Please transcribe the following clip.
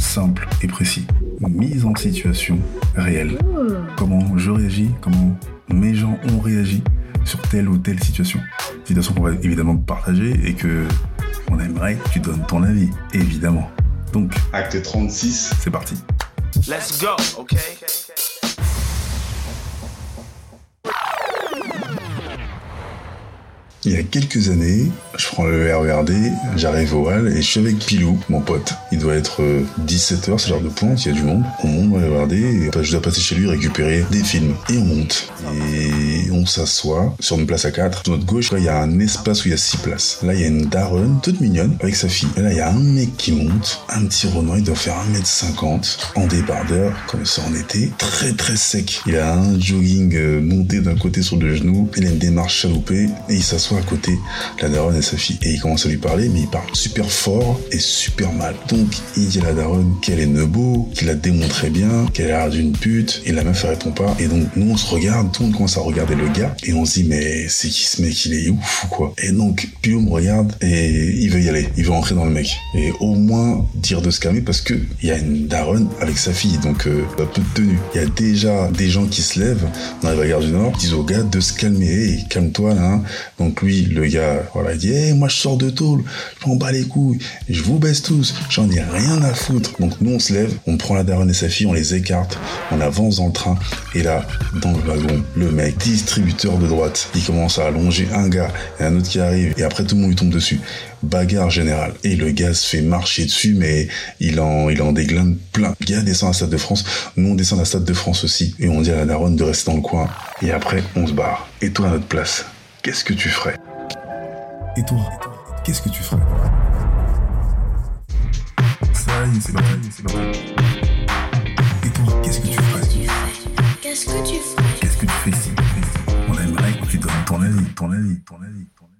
simple et précis. Mise en situation réelle. Comment je réagis, comment mes gens ont réagi sur telle ou telle situation. Situation qu'on va évidemment partager et que on aimerait que tu donnes ton avis, évidemment. Donc, Acte 36. c'est parti. Let's go, okay? Il y a quelques années, je prends le RERD, j'arrive au hall et je suis avec Pilou, mon pote. Il doit être 17h, c'est l'heure de pointe, il y a du monde. On monte dans le RERD et je dois passer chez lui récupérer des films. Et on monte. Et on s'assoit sur une place à 4. Sur notre gauche, là, il y a un espace où il y a 6 places. Là, il y a une daronne, toute mignonne, avec sa fille. Et là, il y a un mec qui monte, un petit Renoir, il doit faire 1m50, en débardeur, comme ça en été, très très sec. Il a un jogging euh, monté d'un côté sur le genou, il a une démarche chaloupée, et il s'assoit à côté la daronne et sa fille. Et il commence à lui parler, mais il parle super fort et super mal. Donc, il dit à la daronne qu'elle est nebo, qu'il la démontré bien, qu'elle a l'air d'une pute, et la meuf elle répond pas. Et donc, nous, on se regarde, tout le monde commence à regarder le gars, et on se dit, mais c'est qui ce mec, il est ouf ou quoi? Et donc, Pio me regarde, et il veut y aller, il veut rentrer dans le mec. Et au moins, dire de se calmer, parce que il y a une daronne avec sa fille, donc, euh, peu de tenue. Il y a déjà des gens qui se lèvent, dans la gare du Nord, disent au gars de se calmer, hey, calme-toi, là, hein. Donc, lui, le gars, voilà, il dit, hey, moi, je sors de tôle, je m'en bats les couilles, je vous baisse tous, j'en ai rien à foutre. Donc, nous, on se lève, on prend la daronne et sa fille, on les écarte, on avance dans le train, et là, dans le wagon, le mec, distributeur de droite, il commence à allonger un gars et un autre qui arrive, et après, tout le monde lui tombe dessus. Bagarre générale. Et le gars se fait marcher dessus, mais il en, il déglingue plein. Le gars descend à Stade de France. Nous, on descend à Stade de France aussi. Et on dit à la daronne de rester dans le coin. Et après, on se barre. Et toi, à notre place, qu'est-ce que tu ferais? Et toi, qu'est-ce que tu ferais? Ça y est, c'est parti, c'est. Et toi, qu'est-ce que tu ferais? Qu'est-ce que tu ferais? Qu'est-ce que tu fais ici? On aimerait que tu donnes ton avis, ton avis, ton avis, ton avis.